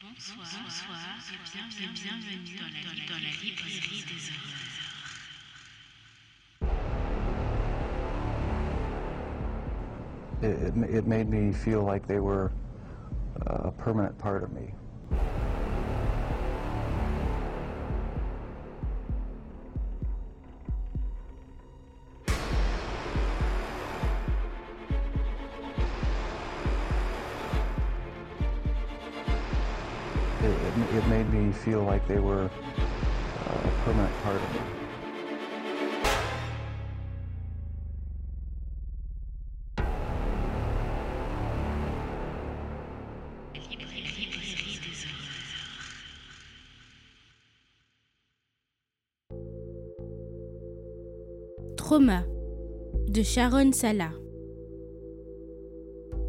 Bonsoir, bonsoir et bienvenue, bienvenue dans, la, dans la librairie des horreurs. It, it, it made me feel like they were a permanent part of me. Feel like they were a permanent part of horreurs. Trauma de Sharon Salah.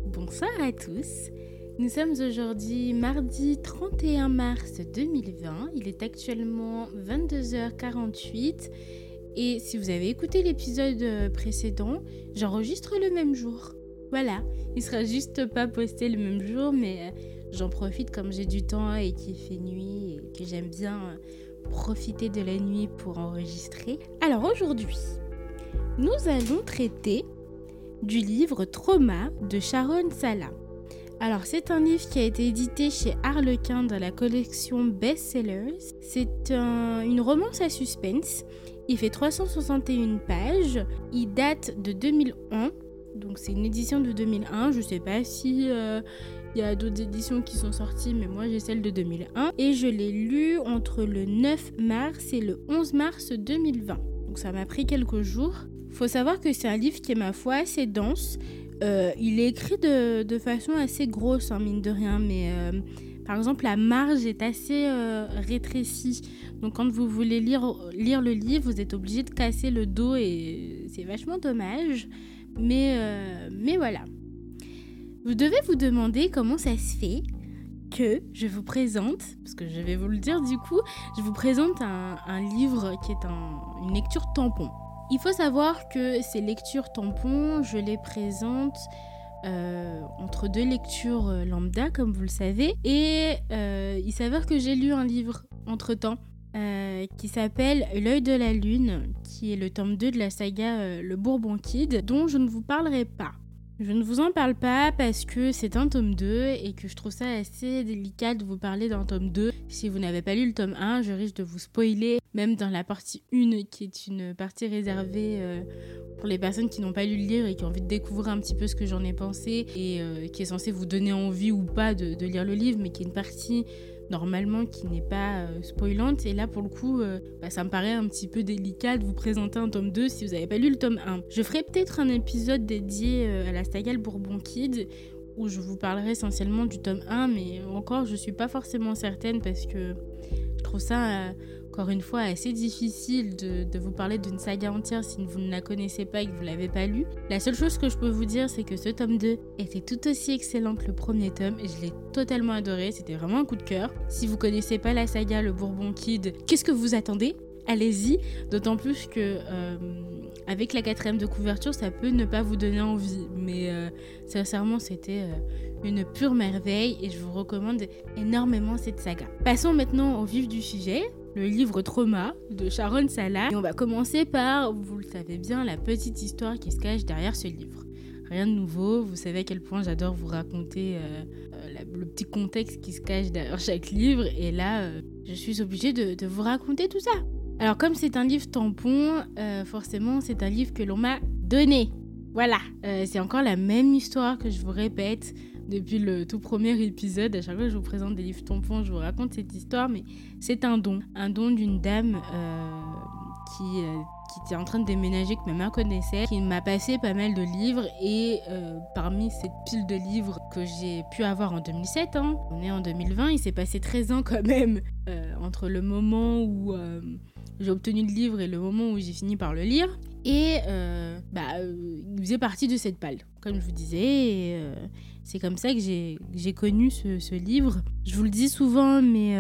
Bonsoir à tous. Nous sommes aujourd'hui mardi 31 mars 2020. Il est actuellement 22h48 et si vous avez écouté l'épisode euh, précédent, j'enregistre le même jour. Voilà, il sera juste pas posté le même jour mais euh, j'en profite comme j'ai du temps et qu'il fait nuit et que j'aime bien euh, profiter de la nuit pour enregistrer. Alors aujourd'hui, nous allons traiter du livre Trauma de Sharon Salah. Alors c'est un livre qui a été édité chez Harlequin dans la collection Best Sellers. C'est un- une romance à suspense. Il fait 361 pages. Il date de 2001. Donc c'est une édition de 2001. Je sais pas si euh, il y a d'autres éditions qui sont sorties, mais moi j'ai celle de 2001. Et je l'ai lu entre le 9 mars et le 11 mars 2020. Donc ça m'a pris quelques jours. Faut savoir que c'est un livre qui est ma foi assez dense. Euh, il est écrit de, de façon assez grosse, hein, mine de rien, mais euh, par exemple la marge est assez euh, rétrécie. Donc quand vous voulez lire, lire le livre, vous êtes obligé de casser le dos et c'est vachement dommage. Mais, mais voilà. Vous devez vous demander comment ça se fait que je vous présente, parce que je vais vous le dire du coup, je vous présente un, un livre qui est un- une lecture tampon. Il faut savoir que ces lectures tampons, je les présente euh, entre deux lectures euh, lambda, comme vous le savez. Et euh, il s'avère que j'ai lu un livre entre-temps qui s'appelle L'œil de la lune, qui est le tome 2 de la saga Le Bourbon Kid, dont je ne vous parlerai pas. Je ne vous en parle pas parce que c'est un tome 2 et que je trouve ça assez délicat de vous parler d'un tome 2. Si vous n'avez pas lu le tome 1, je risque de vous spoiler, même dans la partie 1 qui est une partie réservée euh, pour les personnes qui n'ont pas lu le livre et qui ont envie de découvrir un petit peu ce que j'en ai pensé et euh, qui est censé vous donner envie ou pas de lire le livre, mais qui est une partie normalement qui n'est pas euh, spoilante. Et là, pour le coup, euh, bah, ça me paraît un petit peu délicat de vous présenter un tome 2 si vous n'avez pas lu le tome 1. Je ferai peut-être un épisode dédié euh, à la saga Le Bourbon Kid où je vous parlerai essentiellement du tome 1, mais encore, je suis pas forcément certaine parce que je trouve ça, encore une fois, assez difficile de, vous parler d'une saga entière si vous ne la connaissez pas et que vous l'avez pas lu. La seule chose que je peux vous dire, c'est que ce tome 2 était tout aussi excellent que le premier tome et je l'ai totalement adoré. C'était vraiment un coup de cœur. Si vous connaissez pas la saga Le Bourbon Kid, qu'est-ce que vous attendez? Allez-y, d'autant plus que euh, avec la quatrième de couverture, ça peut ne pas vous donner envie. Mais euh, sincèrement, c'était euh, une pure merveille et je vous recommande énormément cette saga. Passons maintenant au vif du sujet le livre Trauma de Sharon Salah. Et on va commencer par, vous le savez bien, la petite histoire qui se cache derrière ce livre. Rien de nouveau, vous savez à quel point j'adore vous raconter euh, euh, le petit contexte qui se cache derrière chaque livre. Et là, euh, je suis obligée de, vous raconter tout ça. Alors comme c'est un livre tampon, forcément c'est un livre que l'on m'a donné. Voilà, c'est encore la même histoire que je vous répète depuis le tout premier épisode. À chaque fois que je vous présente des livres tampons, je vous raconte cette histoire, mais c'est un don. Un don d'une dame euh, qui, euh, qui était en train de déménager, que ma mère connaissait, qui m'a passé pas mal de livres. Et euh, parmi cette pile de livres que j'ai pu avoir en 2007, hein, on est en 2020, il s'est passé 13 ans quand même entre le moment où j'ai obtenu le livre et le moment où j'ai fini par le lire. Et euh, bah, euh, il faisait partie de cette palle, comme je vous disais. Euh, c'est comme ça que j'ai connu ce, ce livre. Je vous le dis souvent, mais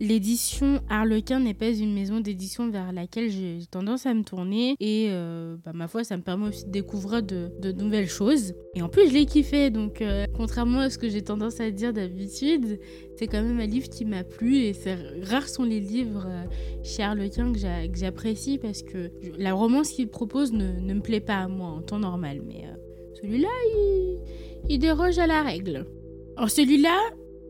L'édition Harlequin n'est pas une maison d'édition vers laquelle j'ai tendance à me tourner et euh, bah, ma foi ça me permet aussi de découvrir de, nouvelles choses. Et en plus je l'ai kiffé donc euh, contrairement à ce que j'ai tendance à dire d'habitude c'est quand même un livre qui m'a plu et c'est rares sont les livres euh, chez Harlequin que j'apprécie parce que la romance qu'il propose ne, ne, me plaît pas à moi en temps normal mais celui-là il, il déroge à la règle. Alors celui-là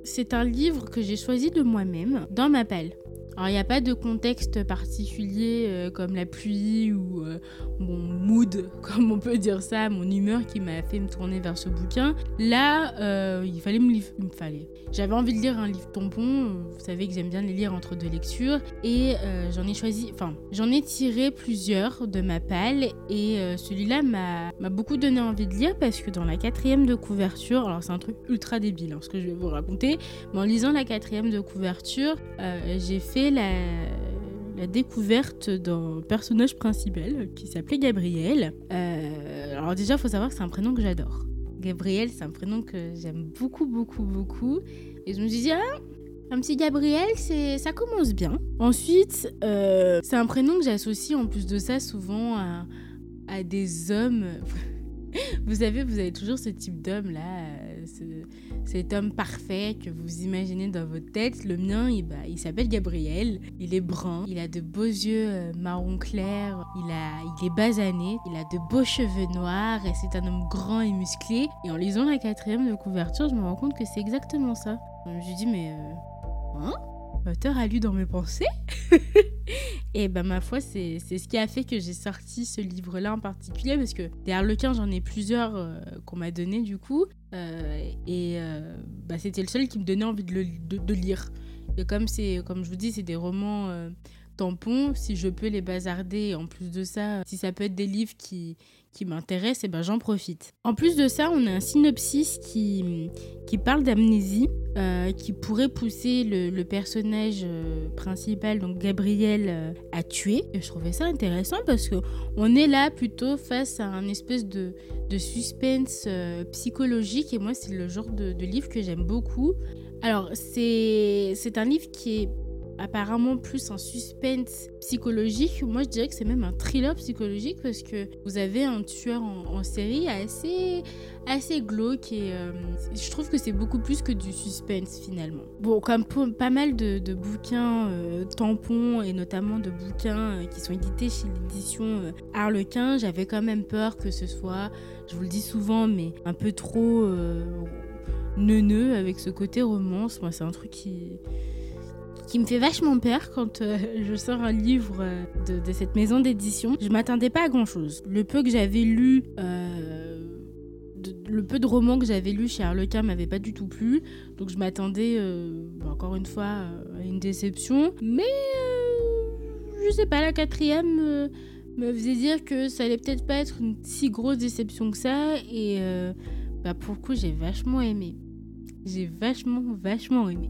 c'est un livre que j'ai choisi de moi-même dans ma pelle. Alors, il n'y a pas de contexte particulier euh, comme la pluie ou euh, mon mood, comme on peut dire ça, mon humeur qui m'a fait me tourner vers ce bouquin. Là, euh, il fallait me lire. Il me fallait. J'avais envie de lire un livre tampon. Vous savez que j'aime bien les lire entre deux lectures. Et j'en ai choisi. Enfin, j'en ai tiré plusieurs de ma palle. Et celui-là m'a beaucoup donné envie de lire parce que dans la quatrième de couverture, alors c'est un truc ultra débile hein, ce que je vais vous raconter, mais en lisant la quatrième de couverture, j'ai fait la, découverte d'un personnage principal qui s'appelait Gabriel. Euh, alors déjà, il faut savoir que c'est un prénom que j'adore. Gabriel, c'est un prénom que j'aime beaucoup, beaucoup, beaucoup. Et je me suis dit, ah, un petit Gabriel, c'est ça commence bien. Ensuite, euh, c'est un prénom que j'associe en plus de ça souvent à, à des hommes. vous savez, vous avez toujours ce type d'homme là, cet homme parfait que vous imaginez dans votre tête. Le mien, il, bah, s'appelle Gabriel. Il est brun, il a de beaux yeux euh, marron clair, il, est basané, il a de beaux cheveux noirs et c'est un homme grand et musclé. Et en lisant la quatrième de couverture, je me rends compte que c'est exactement ça. Je me mais. Euh, hein? L'auteur a lu dans mes pensées? Et ben ma foi, c'est ce qui a fait que j'ai sorti ce livre-là en particulier, parce que des Harlequins, j'en ai plusieurs euh, qu'on m'a donné du coup, euh, et euh, bah, c'était le seul qui me donnait envie de, le, de, lire. Et comme, comme je vous dis, c'est des romans tampons, si je peux les bazarder, en plus de ça, si ça peut être des livres qui, qui m'intéresse, et eh ben j'en profite. En plus de ça, on a un synopsis qui, qui parle d'amnésie, euh, qui pourrait pousser le, personnage euh, principal, donc Gabriel, euh, à tuer. Et je trouvais ça intéressant parce que on est là plutôt face à un espèce de, de suspense psychologique et moi c'est le genre de, de livre que j'aime beaucoup. Alors c'est un livre qui est apparemment plus un suspense psychologique. Moi, je dirais que c'est même un thriller psychologique parce que vous avez un tueur en, série assez, assez glauque et euh, je trouve que c'est beaucoup plus que du suspense finalement. Bon, comme pas mal de, bouquins euh, tampons et notamment de bouquins euh, qui sont édités chez l'édition Harlequin, j'avais quand même peur que ce soit, je vous le dis souvent, mais un peu trop neuneux avec ce côté romance. Moi, c'est un truc qui qui me fait vachement peur quand euh, je sors un livre euh, de, cette maison d'édition. Je m'attendais pas à grand chose. Le peu que j'avais lu, euh, le peu de romans que j'avais lu chez Harlequin m'avait pas du tout plu. Donc je m'attendais, encore une fois, à une déception. Mais je sais pas, la quatrième me faisait dire que ça allait peut-être pas être une si grosse déception que ça. Et bah, pour le coup, j'ai vachement aimé. J'ai vachement, vachement aimé.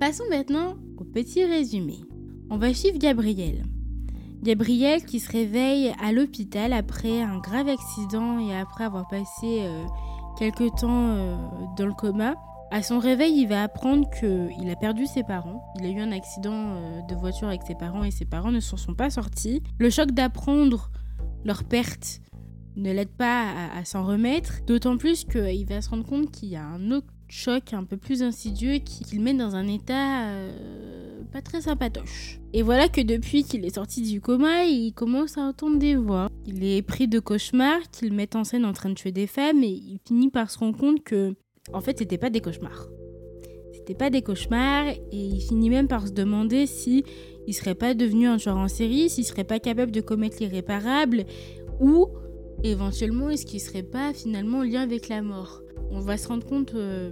Passons maintenant au petit résumé. On va suivre Gabriel. Gabriel qui se réveille à l'hôpital après un grave accident et après avoir passé euh, quelques temps euh, dans le coma. À son réveil, il va apprendre qu'il a perdu ses parents. Il a eu un accident euh, de voiture avec ses parents et ses parents ne s'en sont pas sortis. Le choc d'apprendre leur perte ne l'aide pas à, s'en remettre, d'autant plus qu'il va se rendre compte qu'il y a un autre choc un peu plus insidieux qui, le met dans un état euh, pas très sympatoche. Et voilà que depuis qu'il est sorti du coma, il commence à entendre des voix. Il est pris de cauchemars qu'il met en scène en train de tuer des femmes et il finit par se rendre compte que, en fait, c'était pas des cauchemars. C'était pas des cauchemars et il finit même par se demander si il serait pas devenu un tueur en série, s'il serait pas capable de commettre l'irréparable ou éventuellement est-ce qu'il serait pas finalement en lien avec la mort on va se rendre compte euh,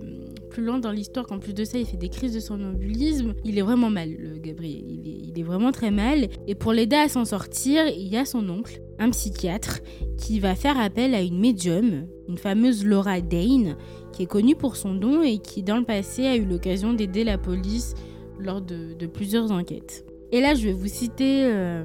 plus loin dans l'histoire qu'en plus de ça, il fait des crises de somnambulisme. Il est vraiment mal, le Gabriel. Il est, vraiment très mal. Et pour l'aider à s'en sortir, il y a son oncle, un psychiatre, qui va faire appel à une médium, une fameuse Laura Dane, qui est connue pour son don et qui, dans le passé, a eu l'occasion d'aider la police lors de, plusieurs enquêtes. Et là, je vais vous citer. Euh,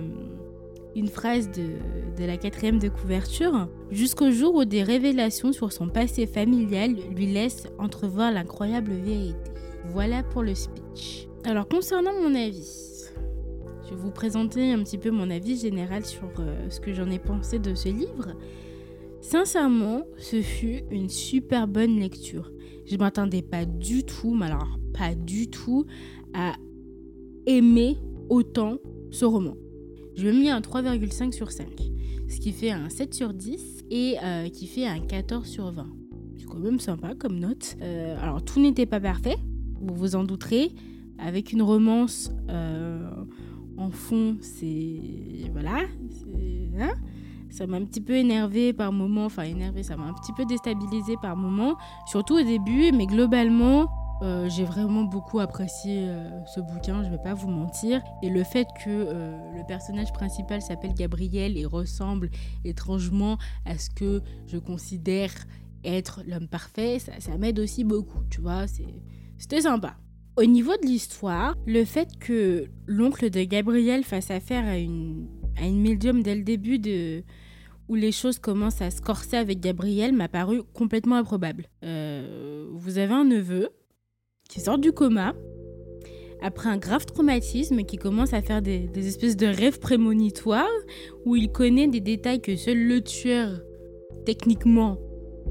une phrase de, la quatrième de couverture, jusqu'au jour où des révélations sur son passé familial lui laissent entrevoir l'incroyable vérité. Voilà pour le speech. Alors concernant mon avis, je vais vous présenter un petit peu mon avis général sur euh, ce que j'en ai pensé de ce livre. Sincèrement, ce fut une super bonne lecture. Je m'attendais pas du tout, mais alors pas du tout, à aimer autant ce roman. Je ai mis un 3,5 sur 5, ce qui fait un 7 sur 10 et euh, qui fait un 14 sur 20. C'est quand même sympa comme note. Euh, alors tout n'était pas parfait, vous vous en douterez. Avec une romance euh, en fond, c'est... Voilà. Hein ça m'a un petit peu énervé par moment, enfin énervé, ça m'a un petit peu déstabilisé par moment, surtout au début, mais globalement, euh, j'ai vraiment beaucoup apprécié euh, ce bouquin, je vais pas vous mentir. Et le fait que euh, le personnage principal s'appelle Gabriel et ressemble étrangement à ce que je considère être l'homme parfait, ça, m'aide aussi beaucoup, tu vois, c'était sympa. Au niveau de l'histoire, le fait que l'oncle de Gabriel fasse affaire à une, à une médium dès le début de, où les choses commencent à se corser avec Gabriel m'a paru complètement improbable. vous avez un neveu qui sort du coma après un grave traumatisme qui commence à faire des, espèces de rêves prémonitoires où il connaît des détails que seul le tueur, techniquement,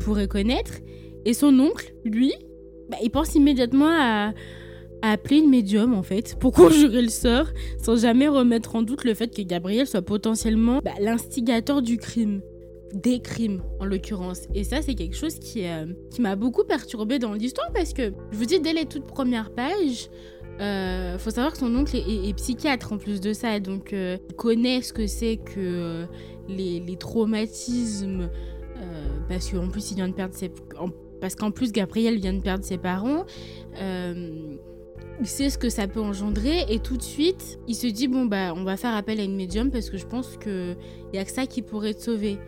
pourrait connaître. Et son oncle, lui, bah, il pense immédiatement à, appeler une médium en fait pour conjurer le sort sans jamais remettre en doute le fait que Gabriel soit potentiellement bah, l'instigateur du crime des crimes en l'occurrence. Et ça, c'est quelque chose qui, euh, qui m'a beaucoup perturbé dans l'histoire parce que, je vous dis, dès les toutes premières pages, euh, faut savoir que son oncle est, psychiatre en plus de ça, donc euh, il connaît ce que c'est que les, les, traumatismes, parce qu'en plus il vient de perdre ses, parce qu'en plus Gabriel vient de perdre ses parents. il sait ce que ça peut engendrer et tout de suite il se dit bon bah on va faire appel à une médium parce que je pense que il y a que ça qui pourrait te sauver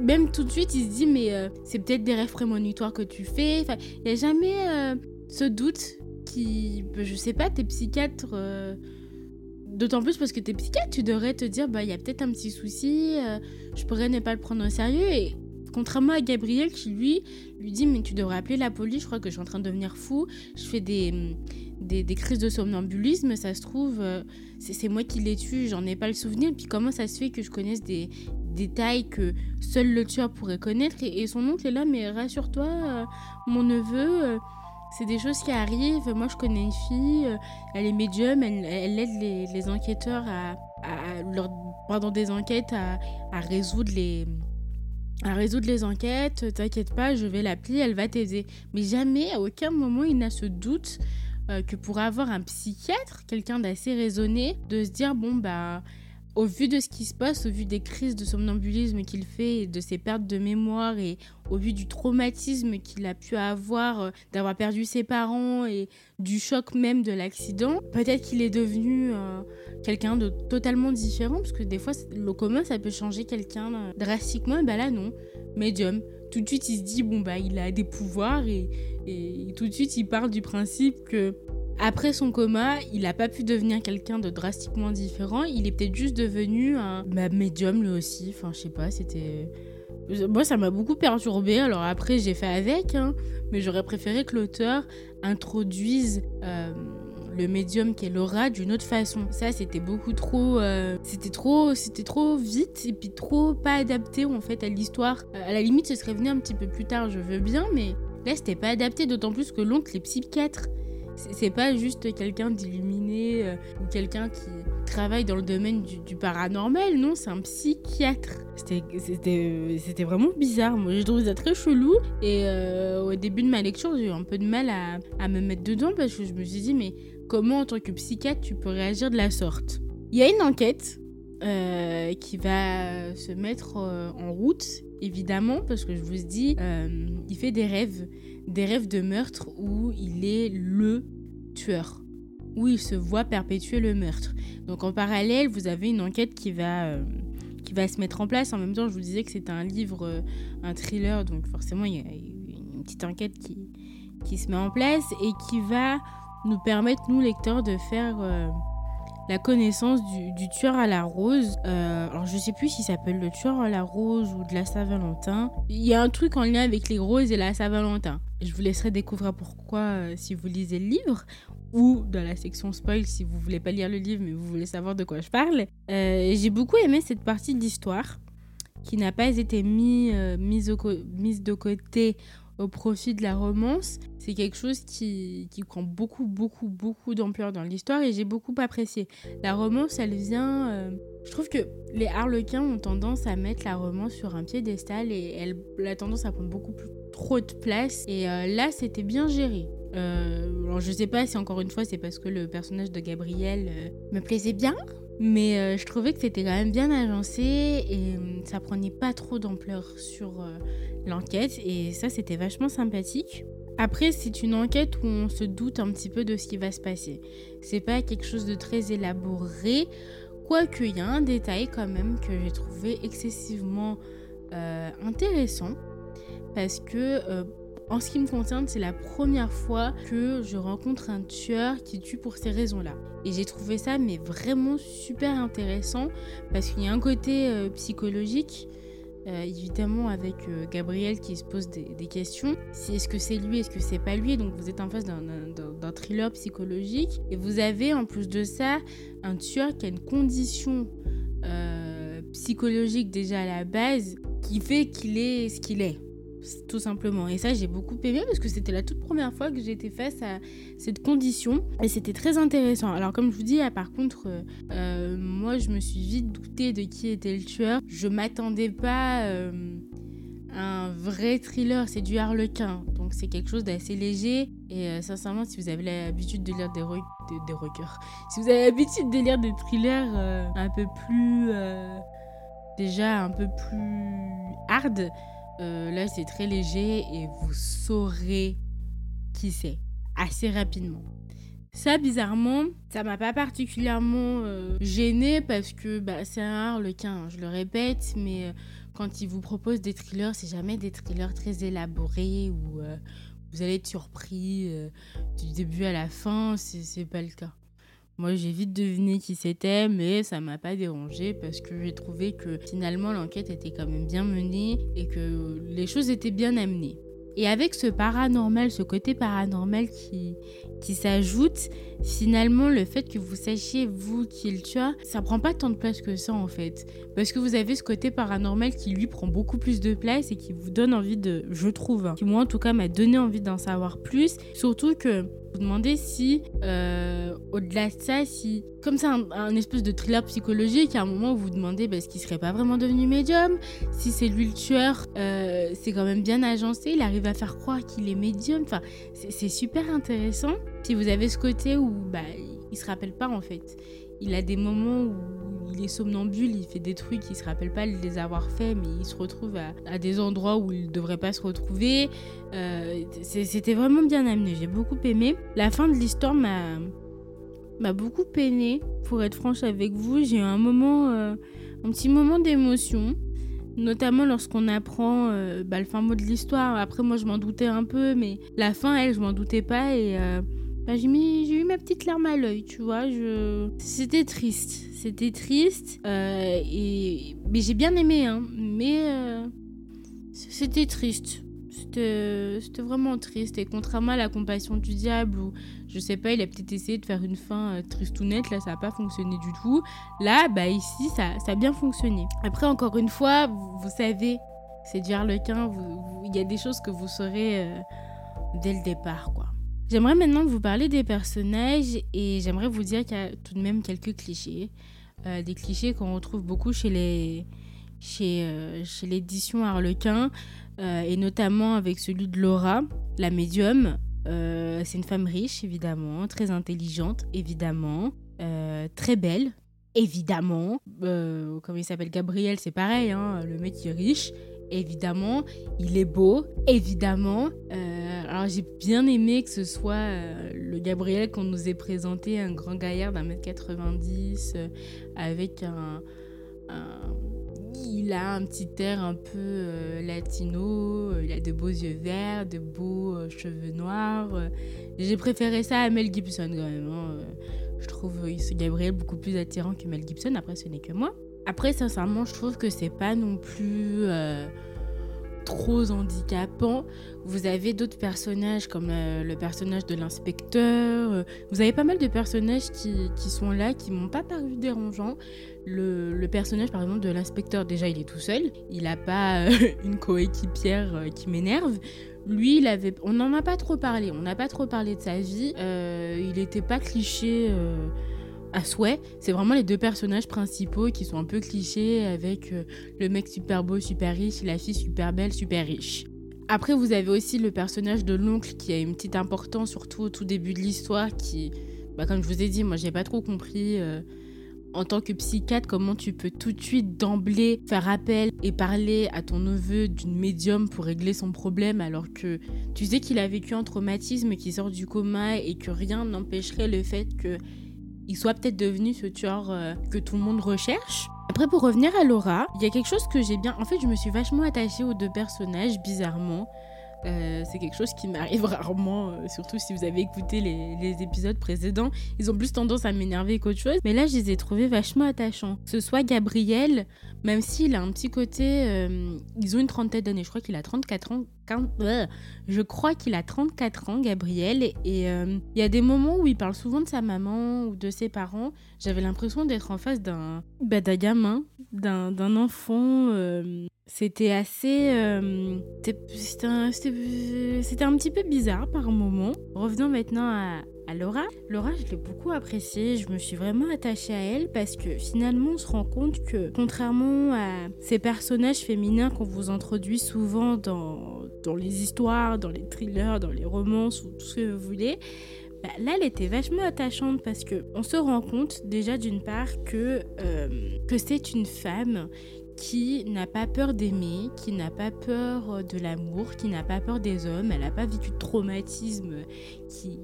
même tout de suite, il se dit, mais euh, c'est peut-être des rêves prémonitoires que tu fais. il n'y a jamais euh, ce doute qui. Je sais pas, t'es psychiatre. Euh, d'autant plus parce que t'es psychiatre, tu devrais te dire, bah, il y a peut-être un petit souci, je pourrais ne pas le prendre au sérieux. Et contrairement à Gabriel qui, lui, lui dit, mais tu devrais appeler la police, je crois que je suis en train de devenir fou, je fais des, des, des crises de somnambulisme, ça se trouve, c'est moi qui les tue, j'en ai pas le souvenir. Puis comment ça se fait que je connaisse des, détails que seul le tueur pourrait connaître. Et, son oncle est là, mais rassure-toi, euh, mon neveu, euh, c'est des choses qui arrivent. Moi, je connais une fille, euh, elle est médium, elle, aide les, enquêteurs à, leur, pendant des enquêtes à, résoudre les à résoudre les enquêtes, t'inquiète pas, je vais l'appeler, elle va t'aider. Mais jamais, à aucun moment, il n'a ce doute que pour avoir un psychiatre, quelqu'un d'assez raisonné, de se dire, bon, bah, au vu de ce qui se passe, au vu des crises de somnambulisme qu'il fait, et de ses pertes de mémoire et au vu du traumatisme qu'il a pu avoir euh, d'avoir perdu ses parents et du choc même de l'accident, peut-être qu'il est devenu euh, quelqu'un de totalement différent parce que des fois le commun ça peut changer quelqu'un euh, drastiquement et bah là non, médium. Tout de suite il se dit bon bah il a des pouvoirs et, et tout de suite il parle du principe que après son coma, il n'a pas pu devenir quelqu'un de drastiquement différent. Il est peut-être juste devenu un bah, médium lui aussi. Enfin, je sais pas, c'était. Moi, ça m'a beaucoup perturbé. Alors après, j'ai fait avec, hein. mais j'aurais préféré que l'auteur introduise euh, le médium qu'est Laura d'une autre façon. Ça, c'était beaucoup trop, euh, c'était trop, trop vite et puis trop pas adapté en fait à l'histoire. Euh, à la limite, ce serait venu un petit peu plus tard, je veux bien, mais là, c'était pas adapté. D'autant plus que l'oncle est psychiatre. C'est pas juste quelqu'un d'illuminé euh, ou quelqu'un qui travaille dans le domaine du, paranormal, non, c'est un psychiatre. C'était vraiment bizarre, moi je trouve ça très chelou. Et euh, au début de ma lecture, j'ai eu un peu de mal à, me mettre dedans parce que je me suis dit, mais comment en tant que psychiatre tu peux réagir de la sorte? Il y a une enquête euh, qui va se mettre en route, évidemment, parce que je vous dis, il fait des rêves des rêves de meurtre où il est le tueur, où il se voit perpétuer le meurtre. Donc en parallèle, vous avez une enquête qui va, euh, qui va se mettre en place. En même temps, je vous disais que c'est un livre, euh, un thriller, donc forcément, il y a une petite enquête qui, qui se met en place et qui va nous permettre, nous lecteurs, de faire euh, la connaissance du, tueur à la rose. Euh, alors je sais plus s'il s'appelle le tueur à la rose ou de la Saint-Valentin. Il y a un truc en lien avec les roses et la Saint-Valentin. Je vous laisserai découvrir pourquoi euh, si vous lisez le livre ou dans la section spoil si vous voulez pas lire le livre mais vous voulez savoir de quoi je parle. Euh, J'ai beaucoup aimé cette partie de l'histoire qui n'a pas été mis, mise, mise de côté au profit de la romance. C'est quelque chose qui, prend beaucoup, beaucoup, beaucoup d'ampleur dans l'histoire et j'ai beaucoup apprécié. La romance, elle vient... euh, je trouve que les harlequins ont tendance à mettre la romance sur un piédestal et elle, a tendance à prendre beaucoup trop de place. Et euh, là, c'était bien géré. Euh, alors je sais pas si encore une fois c'est parce que le personnage de Gabriel euh, me plaisait bien, mais euh, je trouvais que c'était quand même bien agencé et euh, ça prenait pas trop d'ampleur sur euh, l'enquête et ça c'était vachement sympathique. Après c'est une enquête où on se doute un petit peu de ce qui va se passer. C'est pas quelque chose de très élaboré, quoique il y a un détail quand même que j'ai trouvé excessivement intéressant parce que en ce qui me concerne, c'est la première fois que je rencontre un tueur qui tue pour ces raisons-là. Et j'ai trouvé ça vraiment super intéressant parce qu'il y a un côté euh, psychologique, euh, évidemment avec euh, Gabriel qui se pose des, questions. Si est-ce que c'est lui, est-ce que c'est pas lui? Donc vous êtes en face d'un- thriller psychologique et vous avez en plus de ça un tueur qui a une condition psychologique déjà à la base qui fait qu'il est ce qu'il est tout simplement. Et ça, j'ai beaucoup aimé parce que c'était la toute première fois que j'étais face à cette condition et c'était très intéressant. Alors, comme je vous dis, ah, par contre, euh, euh, moi, je me suis vite doutée de qui était le tueur. Je m'attendais pas euh, à un vrai thriller, c'est du harlequin. Donc, c'est quelque chose d'assez léger. Et sincèrement, si vous avez l'habitude de lire des, re- si vous avez l'habitude de lire des thrillers un peu plus. déjà un peu plus hard. Euh, là, c'est très léger et vous saurez qui c'est assez rapidement. Ça, bizarrement, ça m'a pas particulièrement euh, gêné parce que bah, c'est un harlequin, hein, je le répète, mais euh, quand il vous propose des thrillers, c'est jamais des thrillers très élaborés où euh, vous allez être surpris du début à la fin, c'est pas le cas. Moi, j'ai vite deviné qui c'était, mais ça m'a pas dérangé parce que j'ai trouvé que finalement l'enquête était quand même bien menée et que les choses étaient bien amenées. Et avec ce paranormal, ce côté paranormal qui, qui s'ajoute, finalement, le fait que vous sachiez, vous, qui le tueur, ça prend pas tant de place que ça, en fait. Parce que vous avez ce côté paranormal qui, lui, prend beaucoup plus de place et qui vous donne envie de, je trouve, hein, qui moi, en tout cas, m'a donné envie d'en savoir plus. Surtout que vous demandez si, euh, au-delà de ça, si, comme c'est un, espèce de thriller psychologique, à un moment vous vous demandez bah, est-ce qu'il serait pas vraiment devenu médium? Si c'est lui le tueur, euh, c'est quand même bien agencé, il arrive à faire croire qu'il est médium. Enfin, c'est super intéressant. Si vous avez ce côté où bah, il se rappelle pas en fait. Il a des moments où il est somnambule, il fait des trucs, il se rappelle pas les avoir faits, mais il se retrouve à, des endroits où il devrait pas se retrouver. Euh, C'était vraiment bien amené, j'ai beaucoup aimé. La fin de l'histoire m'a m'a beaucoup peiné, pour être franche avec vous. J'ai eu un moment, euh, un petit moment d'émotion, notamment lorsqu'on apprend euh, bah, le fin mot de l'histoire. Après, moi, je m'en doutais un peu, mais la fin, elle, je m'en doutais pas et euh, bah, j'ai eu ma petite larme à l'œil, tu vois. Je... C'était triste, c'était triste, euh, et... mais j'ai bien aimé, hein. Mais euh, c'était triste. C'était vraiment triste. Et contrairement à la compassion du diable, où je sais pas, il a peut-être essayé de faire une fin euh, tristounette, là ça n'a pas fonctionné du tout. Là, bah ici, ça, ça a bien fonctionné. Après, encore une fois, vous, vous savez, c'est du harlequin, il y a des choses que vous saurez dès le départ, quoi. J'aimerais maintenant vous parler des personnages et j'aimerais vous dire qu'il y a tout de même quelques clichés. Euh, des clichés qu'on retrouve beaucoup chez les chez, euh, chez l'édition Harlequin euh, et notamment avec celui de Laura, la médium. C'est une femme riche, évidemment, très intelligente, évidemment, très belle, évidemment. Euh, comme il s'appelle Gabriel, c'est pareil, hein, le mec qui est riche, évidemment. Il est beau, évidemment. Euh, alors j'ai bien aimé que ce soit euh, le Gabriel qu'on nous ait présenté, un grand gaillard d'un mètre 90, euh, avec un, Il a un petit air un peu latino, il a de beaux yeux verts, de beaux cheveux noirs. J'ai préféré ça à Mel Gibson quand même. hein. Je trouve Gabriel beaucoup plus attirant que Mel Gibson. Après, ce n'est que moi. Après, sincèrement, je trouve que c'est pas non plus trop handicapant. Vous avez d'autres personnages comme euh, le personnage de l'inspecteur. Euh, vous avez pas mal de personnages qui, qui sont là, qui m'ont pas paru dérangeants. Le, personnage, par exemple, de l'inspecteur, déjà, il est tout seul. Il n'a pas euh, une coéquipière qui m'énerve. Lui, on n'en a pas trop parlé. On n'a pas trop parlé de sa vie. il n'était pas cliché à souhait. C'est vraiment les deux personnages principaux qui sont un peu clichés avec euh, le mec super beau, super riche, la fille super belle, super riche. Après, vous avez aussi le personnage de l'oncle qui a une petite importance, surtout au tout début de l'histoire, qui, bah, comme je vous ai dit, moi j'ai pas trop compris. En tant que psychiatre, comment tu peux tout de suite d'emblée faire appel et parler à ton neveu d'une médium pour régler son problème alors que tu sais qu'il a vécu un traumatisme qui sort du coma et que rien n'empêcherait le fait que il soit peut-être devenu ce tueur euh, que tout le monde recherche? Après, pour revenir à Laura, il y a quelque chose que j'ai bien. En fait, je me suis vachement attachée aux deux personnages, bizarrement. Euh, c'est quelque chose qui m'arrive rarement, euh, surtout si vous avez écouté les, épisodes précédents. Ils ont plus tendance à m'énerver qu'autre chose. Mais là, je les ai trouvés vachement attachants. Que ce soit Gabriel, même s'il a un petit côté. Euh, ils ont une trentaine d'années. Je crois qu'il a 34 ans. je crois qu'il a 34 ans, Gabriel. Et il y a des moments où il parle souvent de sa maman ou de ses parents. J'avais l'impression d'être en face d'un bah, gamin, d'un enfant c'était assez. Euh, c'était un, un, petit peu bizarre par moment. Revenons maintenant à, Laura. Laura, je l'ai beaucoup appréciée. Je me suis vraiment attachée à elle parce que finalement, on se rend compte que, contrairement à ces personnages féminins qu'on vous introduit souvent dans, dans les histoires, dans les thrillers, dans les romances ou tout ce que vous voulez, bah, là, elle était vachement attachante parce que on se rend compte déjà d'une part que, euh, que c'est une femme qui n'a pas peur d'aimer, qui n'a pas peur euh, de l'amour, qui n'a pas peur des hommes, elle n'a pas vécu de traumatisme qui,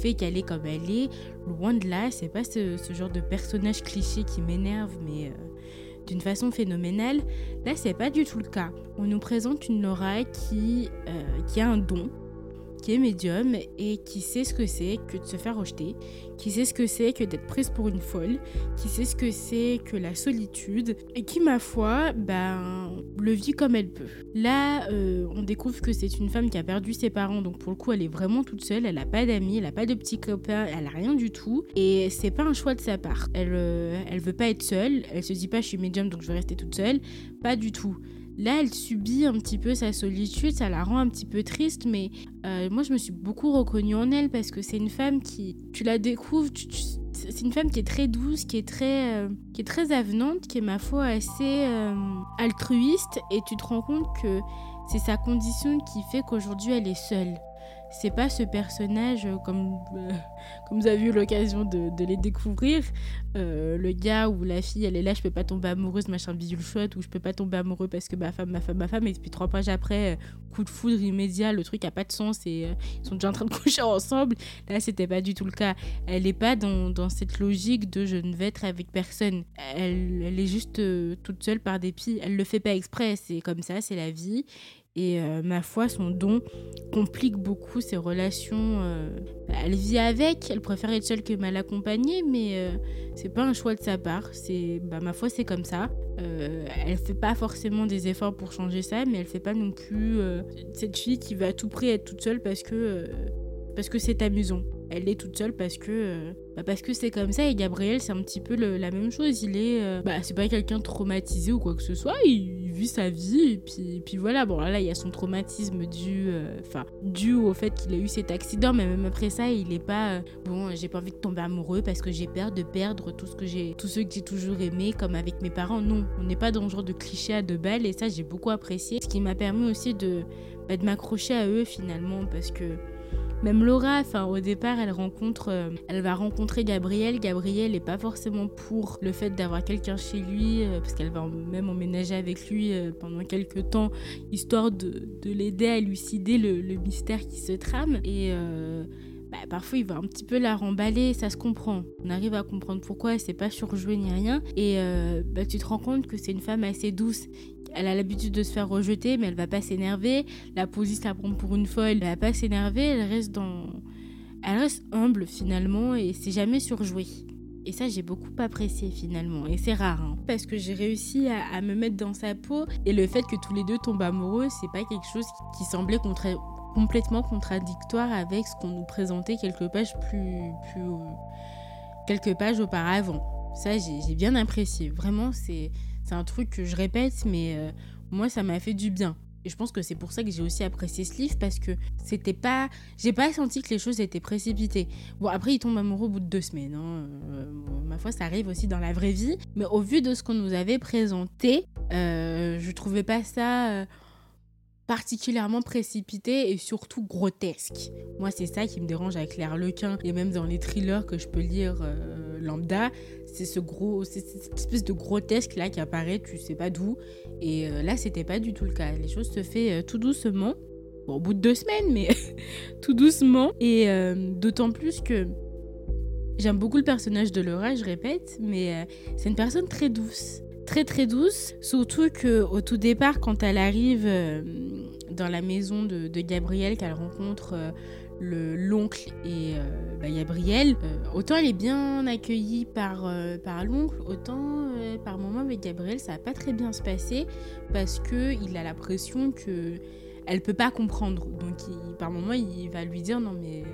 fait qu'elle est comme elle est. Loin de là, c'est pas ce, genre de personnage cliché qui m'énerve, mais euh, d'une façon phénoménale. Là, c'est pas du tout le cas. On nous présente une Laura qui, euh, qui a un don, qui est médium et qui sait ce que c'est que de se faire rejeter, qui sait ce que c'est que d'être prise pour une folle, qui sait ce que c'est que la solitude et qui, ma foi, ben, le vit comme elle peut. Là, euh, on découvre que c'est une femme qui a perdu ses parents, donc pour le coup, elle est vraiment toute seule, elle n'a pas d'amis, elle n'a pas de petits copains, elle a rien du tout et c'est pas un choix de sa part. Elle, euh, elle veut pas être seule, elle se dit pas je suis médium donc je vais rester toute seule, pas du tout. Là, elle subit un petit peu sa solitude, ça la rend un petit peu triste, mais euh, moi, je me suis beaucoup reconnue en elle parce que c'est une femme qui, tu la découvres, c'est une femme qui est très douce, qui est très, euh, qui est très avenante, qui est ma foi assez euh, altruiste, et tu te rends compte que c'est sa condition qui fait qu'aujourd'hui elle est seule c'est pas ce personnage euh, comme, euh, comme vous avez eu l'occasion de, les découvrir. Euh, le gars ou la fille elle est là je peux pas tomber amoureuse machin bidule chouette ou je peux pas tomber amoureux parce que ma femme ma femme ma femme. Et puis trois pages après coup de foudre immédiat le truc a pas de sens et ils sont déjà en train de coucher ensemble. Là c'était pas du tout le cas. Elle est pas dans, dans, cette logique de je ne vais être avec personne. Elle, elle est juste toute seule par dépit. Elle le fait pas exprès. C'est comme ça c'est la vie et euh, ma foi, son don complique beaucoup ses relations. Euh, elle vit avec, elle préfère être seule que mal accompagnée, mais euh, c'est pas un choix de sa part. C'est, bah, ma foi, c'est comme ça. elle fait pas forcément des efforts pour changer ça, mais elle fait pas non plus cette fille qui va à tout prix être toute seule parce que parce que c'est amusant. Elle est toute seule parce que bah, parce que c'est comme ça. Et Gabriel, c'est un petit peu la même chose. Il est, bah, c'est pas quelqu'un traumatisé ou quoi que ce soit. Sa vie et puis, puis voilà bon là il y a son traumatisme dû euh, dû au fait qu'il a eu cet accident mais même après ça il est pas euh, bon j'ai pas envie de tomber amoureux parce que j'ai peur de perdre tout ce que j'ai tous ceux que j'ai toujours aimé comme avec mes parents. Non on n'est pas dans le genre de cliché à deux balles et ça j'ai beaucoup apprécié. Ce qui m'a permis aussi de, bah, de m'accrocher à eux finalement parce que même Laura, enfin au départ, elle euh, va rencontrer Gabriel. Gabriel n'est pas forcément pour le fait d'avoir quelqu'un chez lui, euh, parce qu'elle va même emménager avec lui euh, pendant quelques temps, histoire de, l'aider à élucider le, mystère qui se trame. Et bah, parfois il va un petit peu la remballer, ça se comprend. On arrive à comprendre pourquoi, c'est pas surjoué ni rien. Et bah, tu te rends compte que c'est une femme assez douce elle a l'habitude de se faire rejeter, mais elle va pas s'énerver. La police la prend pour une folle, elle va pas s'énerver, elle reste dans, elle reste humble finalement et c'est jamais surjoué. Et ça, j'ai beaucoup apprécié finalement. Et c'est rare, hein, parce que j'ai réussi à, me mettre dans sa peau. Et le fait que tous les deux tombent amoureux, c'est pas quelque chose qui, semblait complètement contradictoire avec ce qu'on nous présentait quelques pages plus, plus quelques pages auparavant. Ça, j'ai bien apprécié. Vraiment, c'est un truc que je répète, mais euh, moi, ça m'a fait du bien. Et je pense que c'est pour ça que j'ai aussi apprécié ce livre parce que c'était pas. J'ai pas senti que les choses étaient précipitées. Bon, après, il tombe amoureux au bout de deux semaines. Hein. Euh, ma foi, ça arrive aussi dans la vraie vie. Mais au vu de ce qu'on nous avait présenté, euh, je trouvais pas ça. Euh, particulièrement précipité et surtout grotesque. Moi, c'est ça qui me dérange avec l'air lequin et même dans les thrillers que je peux lire lambda, c'est ce gros, cette espèce de grotesque là qui apparaît, tu sais pas d'où. Et euh, là, c'était pas du tout le cas. Les choses se font euh, tout doucement. Au bout de deux semaines, mais tout doucement. Et euh, d'autant plus que j'aime beaucoup le personnage de Laura, je répète, mais c'est une personne très douce. Très très douce. Surtout qu'au tout départ, quand elle arrive dans la maison de, Gabriel, qu'elle rencontre l'oncle et euh, bah, Gabriel, euh, autant elle est bien accueillie par, euh, par l'oncle, autant par moment avec Gabriel ça va pas très bien se passer parce que il a l'impression que elle peut pas comprendre. Donc par moment il va lui dire non mais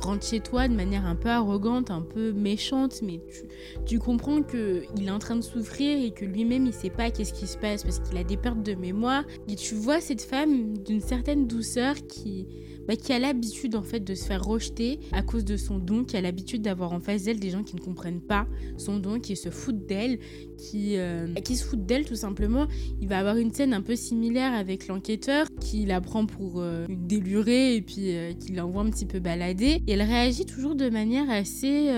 rentre chez toi de manière un peu arrogante, un peu méchante, mais tu, tu comprends qu'il est en train de souffrir et que lui-même il sait pas qu'est-ce qui se passe parce qu'il a des pertes de mémoire. Et tu vois cette femme d'une certaine douceur qui bah, qui a l'habitude en fait de se faire rejeter à cause de son don, qui a l'habitude d'avoir en face d'elle des gens qui ne comprennent pas son don, qui se foutent d'elle, qui, euh, qui se foutent d'elle tout simplement. Il va avoir une scène un peu similaire avec l'enquêteur qui la prend pour euh, une délurée et puis euh, qui l'envoie un petit peu balader. Et elle réagit toujours de manière assez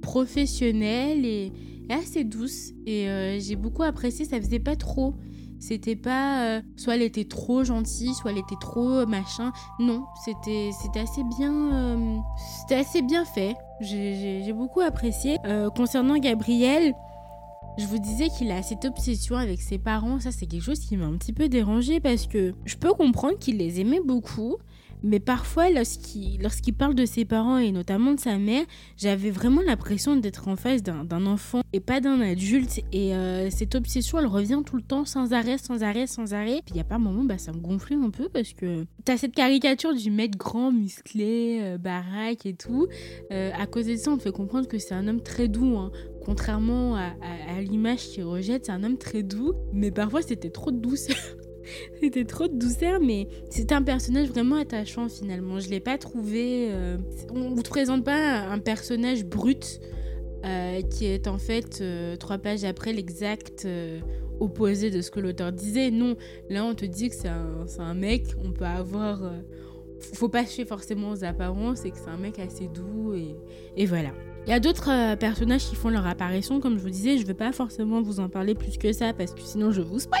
professionnelle et, et assez douce. Et j'ai beaucoup apprécié, ça faisait pas trop c'était pas euh, soit elle était trop gentille, soit elle était trop machin. Non, c'était c'était assez bien euh, c'était assez bien fait. J'ai beaucoup apprécié. Euh, concernant Gabriel, je vous disais qu'il a cette obsession avec ses parents. Ça, c'est quelque chose qui m'a un petit peu dérangé parce que je peux comprendre qu'il les aimait beaucoup. Mais parfois, lorsqu'il parle de ses parents et notamment de sa mère, j'avais vraiment l'impression d'être en face d'un enfant et pas d'un adulte. Et euh, cette obsession, elle revient tout le temps sans arrêt, sans arrêt, sans arrêt. Puis il n'y a pas un moment, bah, ça me gonflait un peu parce que tu as cette caricature du mec grand, musclé, euh, baraque et tout. Euh, à cause de ça, on te fait comprendre que c'est un homme très doux. Hein. Contrairement à, l'image qu'il rejette, c'est un homme très doux. Mais parfois, c'était trop de. C'était trop de douceur, mais c'est un personnage vraiment attachant finalement. Je l'ai pas trouvé. Euh, on vous présente pas un personnage brut euh, qui est en fait euh, trois pages après l'exact opposé de ce que l'auteur disait. Non, là on te dit que c'est un, mec. On peut avoir. faut pas se forcément aux apparences et que c'est un mec assez doux et voilà. Il y a d'autres euh, personnages qui font leur apparition, comme je vous disais, je ne vais pas forcément vous en parler plus que ça parce que sinon je vous spoil.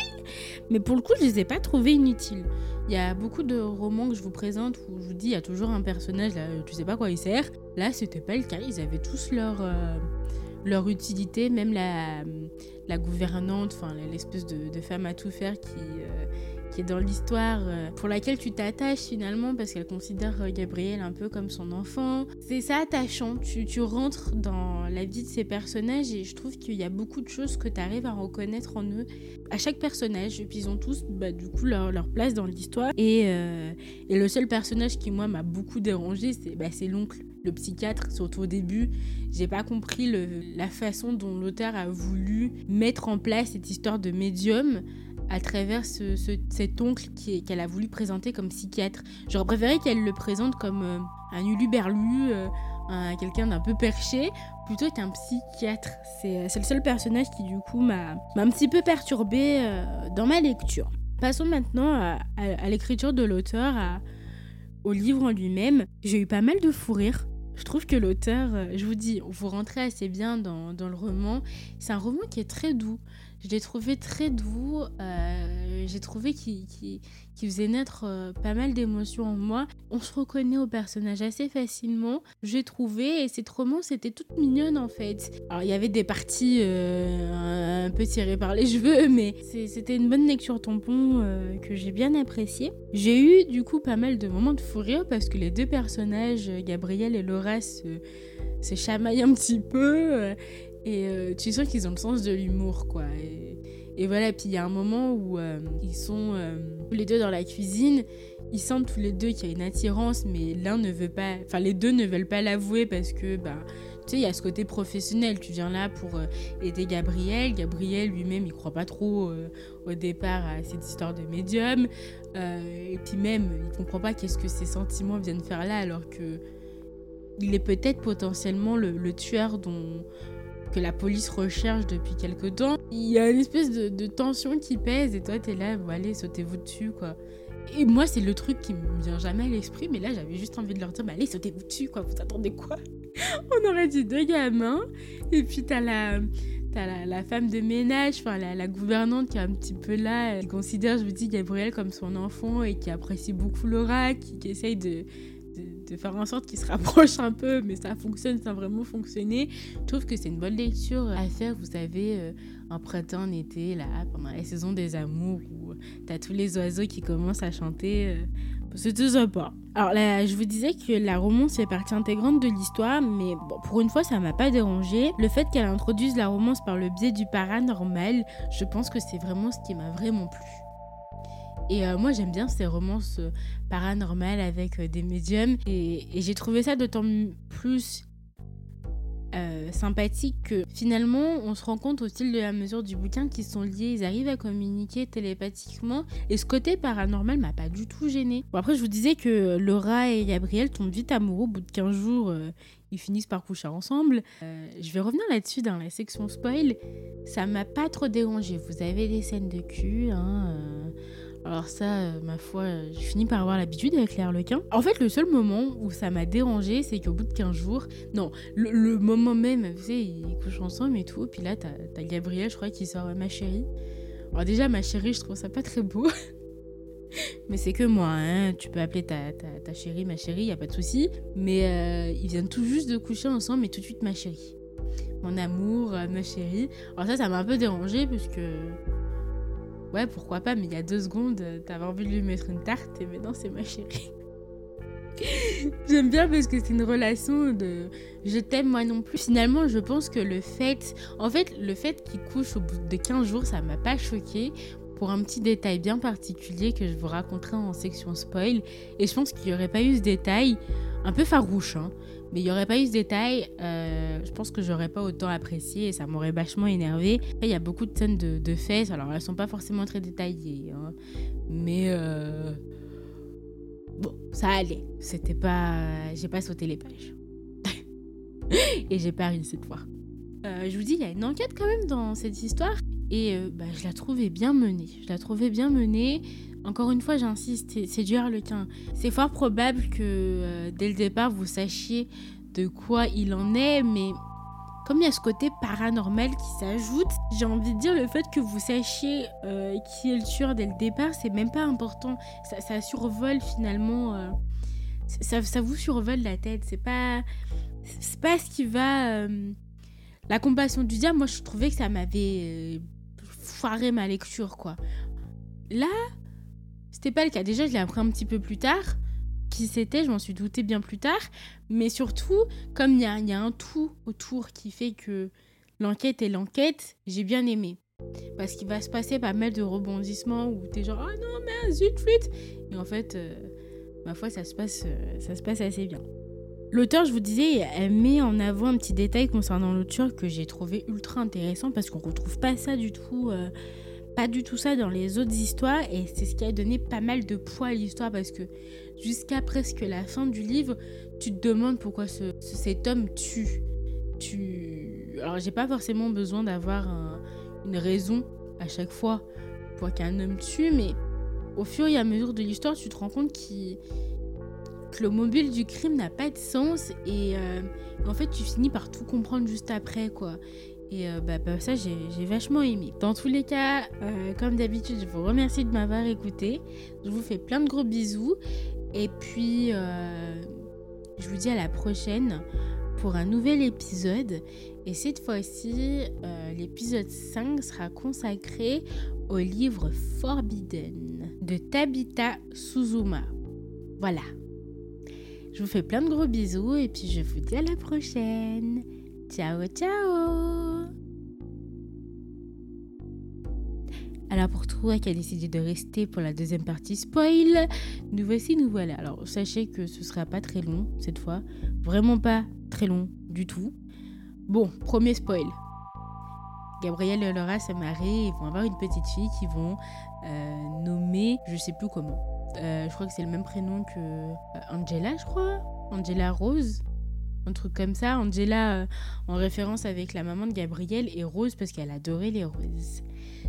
Mais pour le coup, je ne les ai pas trouvés inutiles. Il y a beaucoup de romans que je vous présente où je vous dis il y a toujours un personnage là, tu sais pas quoi il sert. Là, c'était pas le cas. Ils avaient tous leur euh, leur utilité, même la, la gouvernante, enfin l'espèce de, femme à tout faire qui, euh, qui est dans l'histoire, euh, pour laquelle tu t'attaches finalement parce qu'elle considère euh, Gabriel un peu comme son enfant. C'est ça attachant, tu, tu, rentres dans la vie de ces personnages et je trouve qu'il y a beaucoup de choses que tu arrives à reconnaître en eux, à chaque personnage, et puis ils ont tous bah, du coup leur, leur place dans l'histoire. Et, euh, et, le seul personnage qui moi m'a beaucoup dérangé, c'est bah, l'oncle le psychiatre, surtout au début, j'ai pas compris le, la façon dont l'auteur a voulu mettre en place cette histoire de médium à travers ce, cet oncle qu'elle a voulu présenter comme psychiatre. J'aurais préféré qu'elle le présente comme euh, un uluberlu, euh, quelqu'un d'un peu perché, plutôt qu'un psychiatre. C'est le seul personnage qui du coup m'a un petit peu perturbé euh, dans ma lecture. Passons maintenant à, l'écriture de l'auteur, au livre en lui-même. J'ai eu pas mal de fou rire. Je trouve que l'auteur, je vous dis, vous rentrez assez bien dans le roman. C'est un roman qui est très doux. Je l'ai trouvé très doux. euh, j'ai trouvé qu'il qu'il faisait naître euh, pas mal d'émotions en moi. On se reconnaît au personnage assez facilement. J'ai trouvé, et cette romance était toute mignonne en fait. Alors il y avait des parties euh, un peu tirées par les cheveux, mais c'était une bonne lecture tampon que j'ai bien appréciée. J'ai eu du coup pas mal de moments de fou rire parce que les deux personnages, Gabriel et Laura, se, se chamaillent un petit peu. Euh, et euh, tu sens qu'ils ont le sens de l'humour, quoi. Et, voilà, puis il y a un moment où euh, ils sont euh, tous les deux dans la cuisine. Ils sentent tous les deux qu'il y a une attirance, mais l'un ne veut pas. Enfin, les deux ne veulent pas l'avouer parce que, bah, tu sais, il y a ce côté professionnel. Tu viens là pour euh, aider Gabriel. Gabriel lui-même, il croit pas trop euh, au départ à cette histoire de médium. Euh, et puis même, il comprend pas qu'est-ce que ses sentiments viennent faire là, alors que il est peut-être potentiellement le, le tueur dont que la police recherche depuis quelque temps. Il y a une espèce de, tension qui pèse et toi t'es là, bon, allez, sautez-vous dessus quoi. Et moi c'est le truc qui me vient jamais à l'esprit, mais là j'avais juste envie de leur dire, bah, allez, sautez-vous dessus quoi, vous attendez quoi? On aurait dit deux gamins, et puis t'as la... T'as la, femme de ménage, enfin la, gouvernante qui est un petit peu là, qui considère, je vous dis, Gabriel comme son enfant et qui apprécie beaucoup Laura, qui, qui essaye de, de, faire en sorte qu'ils se rapprochent un peu, mais ça fonctionne sans vraiment fonctionner. Je trouve que c'est une bonne lecture à faire, vous savez, euh, en printemps, en été, là, pendant la saison des amours, où t'as tous les oiseaux qui commencent à chanter. euh, c'est tout sympa. Alors là, je vous disais que la romance fait partie intégrante de l'histoire, mais bon, pour une fois, ça m'a pas dérangé. Le fait qu'elle introduise la romance par le biais du paranormal, je pense que c'est vraiment ce qui m'a vraiment plu. Et euh, moi, j'aime bien ces romances euh, paranormales avec euh, des médiums. Et, j'ai trouvé ça d'autant plus sympathique que finalement, on se rend compte au fil de la mesure du bouquin qu'ils sont liés, ils arrivent à communiquer télépathiquement. Et ce côté paranormal m'a pas du tout gêné. Bon, après, je vous disais que Laura et Gabriel tombent vite amoureux. Au bout de 15 jours, ils finissent par coucher ensemble. Je vais revenir là-dessus dans la section spoil. Ça m'a pas trop dérangé. Vous avez des scènes de cul, hein. Alors ça, euh, ma foi, euh, j'ai fini par avoir l'habitude avec les harlequins. En fait, le seul moment où ça m'a dérangé, c'est qu'au bout de 15 jours, non, le, moment même, vous savez, ils couchent ensemble et tout, puis là, t'as as Gabriel, je crois, qui sort euh, ma chérie. Alors déjà, ma chérie, je trouve ça pas très beau. Mais c'est que moi, hein. tu peux appeler ta, ta, chérie ma chérie, y a pas de souci. Mais ils viennent tout juste de coucher ensemble, mais tout de suite ma chérie. Mon amour, ma chérie. Alors ça, ça m'a un peu dérangé parce que Ouais, pourquoi pas, mais il y a deux secondes, euh, t'avais envie de lui mettre une tarte et maintenant c'est ma chérie. J'aime bien parce que c'est une relation de je t'aime moi non plus. Finalement, je pense que le fait, en fait, le fait qu'il couche au bout de 15 jours, ça m'a pas choqué pour un petit détail bien particulier que je vous raconterai en section spoil. Et je pense qu'il n'y aurait pas eu ce détail, un peu farouche, hein, mais il n'y aurait pas eu ce détail, euh, je pense que j'aurais pas autant apprécié et ça m'aurait vachement énervé. Il y a beaucoup de scènes de, de fesses, alors elles sont pas forcément très détaillées, hein, mais euh, bon, ça allait. C'était pas, j'ai pas sauté les pages et j'ai pas ri cette fois. Euh, je vous dis, il y a une enquête quand même dans cette histoire et euh, bah, je la trouvais bien menée. Je la trouvais bien menée. Encore une fois, j'insiste, c'est- du harlequin. C'est fort probable que euh, dès le départ, vous sachiez de quoi il en est, mais comme il y a ce côté paranormal qui s'ajoute, j'ai envie de dire le fait que vous sachiez euh, qui est le tueur dès le départ, c'est même pas important. Ça, ça survole finalement. ça, ça vous survole la tête. C'est pas, pas ce qui va. la compassion du diable, moi je trouvais que ça m'avait ma lecture quoi. Là, c'était pas le cas. Déjà, je l'ai appris un petit peu plus tard. Qui c'était, je m'en suis douté bien plus tard. Mais surtout, comme il y y a un tout autour qui fait que l'enquête est l'enquête, j'ai bien aimé. Parce qu'il va se passer pas mal de rebondissements où t'es genre, ah non, mais zut, flûte. Et en fait, euh, ma foi, ça se, passe, euh, ça se passe assez bien. L'auteur, je vous disais, met en avant un petit détail concernant l'auteur que j'ai trouvé ultra intéressant parce qu'on retrouve pas ça du tout. euh, pas du tout ça dans les autres histoires et c'est ce qui a donné pas mal de poids à l'histoire parce que jusqu'à presque la fin du livre, tu te demandes pourquoi ce- ce- cet homme tue. Tu... Alors j'ai pas forcément besoin d'avoir un- une raison à chaque fois pour qu'un homme tue, mais au fur et à mesure de l'histoire, tu te rends compte qu'il- que le mobile du crime n'a pas de sens et euh, en fait tu finis par tout comprendre juste après quoi. Et euh, bah, bah, ça, j'ai j'ai vachement aimé. Dans tous les cas, euh, comme d'habitude, je vous remercie de m'avoir écouté. Je vous fais plein de gros bisous. Et puis, je vous dis à la prochaine pour un nouvel épisode. Et cette fois-ci, l'épisode 5 sera consacré au livre Forbidden de Tabitha Suzuma. Voilà. Je vous fais plein de gros bisous et puis je vous dis à la prochaine. Ciao, ciao Alors pour toi qui a décidé de rester pour la deuxième partie spoil, nous voici, nous voilà. Alors sachez que ce sera pas très long cette fois, vraiment pas très long du tout. Bon, premier spoil. Gabriel et Laura se marient, vont avoir une petite fille qu'ils vont euh, nommer, je sais plus comment. Euh, je crois que c'est le même prénom que euh, Angela, je crois. Angela Rose. Un truc comme ça. Angela euh, en référence avec la maman de Gabriel et Rose parce qu'elle adorait les roses.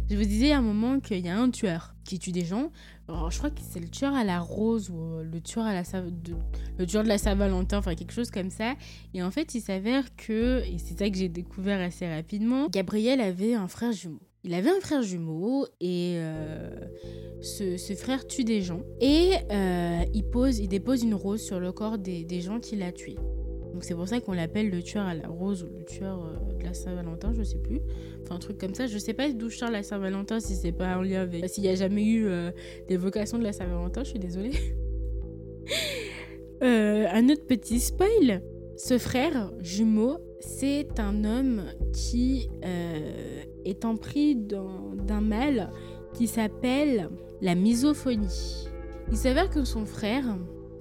Je vous disais à un moment qu'il y a un tueur qui tue des gens. Alors, je crois que c'est le tueur à la rose ou le tueur à la Sa- de, le tueur de la Saint-Valentin, enfin quelque chose comme ça. Et en fait, il s'avère que, et c'est ça que j'ai découvert assez rapidement, Gabriel avait un frère jumeau. Il avait un frère jumeau et ce, frère tue des gens et euh, il, pose, il dépose une rose sur le corps des, gens qu'il a tués. Donc c'est pour ça qu'on l'appelle le tueur à la rose ou le tueur euh, de la Saint-Valentin, je sais plus. Enfin un truc comme ça. Je sais pas d'où je sors la Saint-Valentin si c'est pas en lien avec... S'il y a jamais eu euh, d'évocation de la Saint-Valentin, je suis désolée. Euh, un autre petit spoil. Ce frère jumeau, c'est un homme qui empris d'un d'un mal qui s'appelle la misophonie. Il s'avère que son frère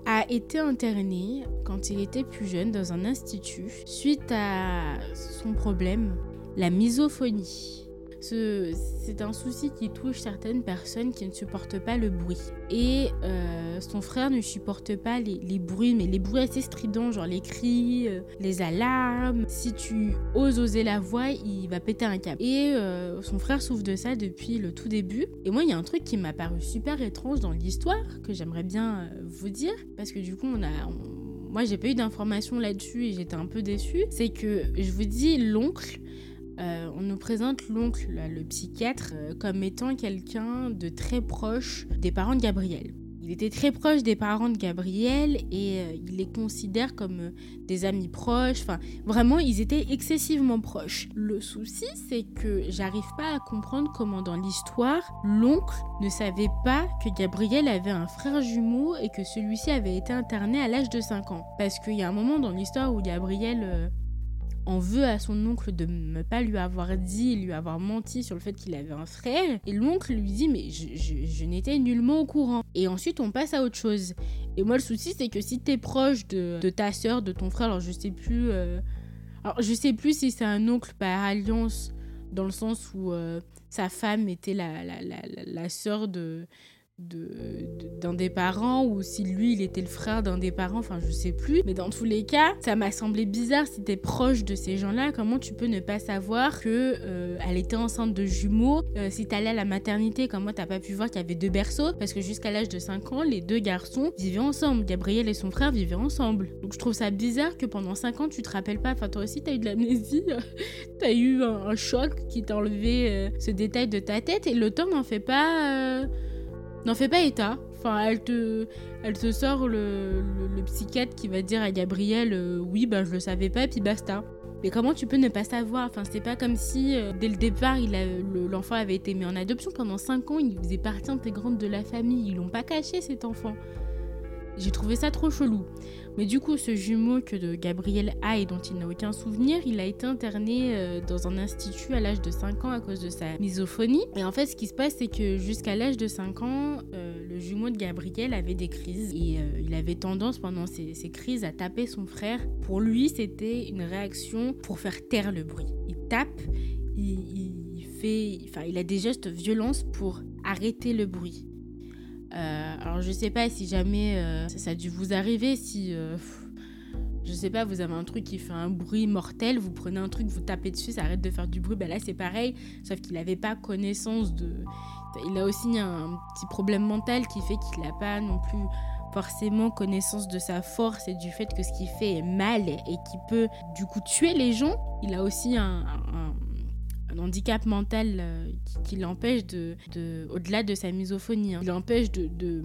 a été interné quand il était plus jeune dans un institut suite à son problème, la misophonie. Ce- C'est un souci qui touche certaines personnes qui ne supportent pas le bruit. Et euh, son frère ne supporte pas les, bruits, mais les bruits assez stridents, genre les cris, euh, les alarmes. Si tu oses oser la voix, il va péter un câble. Et euh, son frère souffre de ça depuis le tout début. Et moi, il y a un truc qui m'a paru super étrange dans l'histoire, que j'aimerais bien vous dire, parce que du coup, on a... Moi, j'ai pas eu d'informations là-dessus et j'étais un peu déçue. C'est que, je vous dis, l'oncle, euh, on nous présente l'oncle, le psychiatre, euh, comme étant quelqu'un de très proche des parents de Gabriel. Il était très proche des parents de Gabriel et euh, il les considère comme des amis proches. Enfin, vraiment, ils étaient excessivement proches. Le souci, c'est que j'arrive pas à comprendre comment dans l'histoire, l'oncle ne savait pas que Gabriel avait un frère jumeau et que celui-ci avait été interné à l'âge de 5 ans. Parce qu'il y a un moment dans l'histoire où Gabriel en veut à son oncle de ne pas lui avoir dit, lui avoir menti sur le fait qu'il avait un frère. Et l'oncle lui dit mais je, n'étais nullement au courant. Et ensuite on passe à autre chose. Et moi le souci c'est que si t'es proche de, de ta soeur, de ton frère, alors je sais plus... euh, Alors je sais plus si c'est un oncle par alliance dans le sens où euh, sa femme était la, la, la, la, de d'un des parents ou si lui il était le frère d'un des parents, enfin je sais plus. Mais dans tous les cas, ça m'a semblé bizarre si t'es proche de ces gens-là, comment tu peux ne pas savoir que euh, elle était enceinte de jumeaux Euh, Si t'allais à la maternité, comment t'as pas pu voir qu'il y avait deux berceaux Parce que jusqu'à l'âge de 5 ans, les deux garçons vivaient ensemble. Gabriel et son frère vivaient ensemble. Donc je trouve ça bizarre que pendant 5 ans tu te rappelles pas. Enfin toi aussi t'as eu de l'amnésie, t'as eu un, choc qui t'a enlevé euh, ce détail de ta tête et le temps n'en fait pas. N'en fait pas état. Enfin, elle te, elle te sort le, le- psychiatre qui va dire à Gabriel euh, oui, bah je le savais pas, puis basta. Mais comment tu peux ne pas savoir? Enfin, c'est pas comme si euh, dès le départ, l'enfant avait été mis en adoption pendant 5 ans, il faisait partie intégrante de la famille. Ils l'ont pas caché cet enfant. J'ai trouvé ça trop chelou. Mais du coup, ce jumeau que de Gabriel a et dont il n'a aucun souvenir, il a été interné euh, dans un institut à l'âge de 5 ans à cause de sa misophonie. Et en fait, ce qui se passe, c'est que jusqu'à l'âge de 5 ans, euh, le jumeau de Gabriel avait des crises. Et euh, il avait tendance pendant ces, crises à taper son frère. Pour lui, c'était une réaction pour faire taire le bruit. Il tape, il, fait... Enfin, il a des gestes de violence pour arrêter le bruit. Alors je sais pas si jamais euh, ça, a dû vous arriver, si euh, je sais pas, vous avez un truc qui fait un bruit mortel, vous prenez un truc, vous tapez dessus, ça arrête de faire du bruit, ben là c'est pareil, sauf qu'il avait pas connaissance de... Il a aussi un petit problème mental qui fait qu'il n'a pas non plus forcément connaissance de sa force et du fait que ce qu'il fait est mal et qui peut du coup tuer les gens. Il a aussi un- un handicap mental euh, qui, l'empêche de, de- au-delà de sa misophonie, hein, il l'empêche de, de,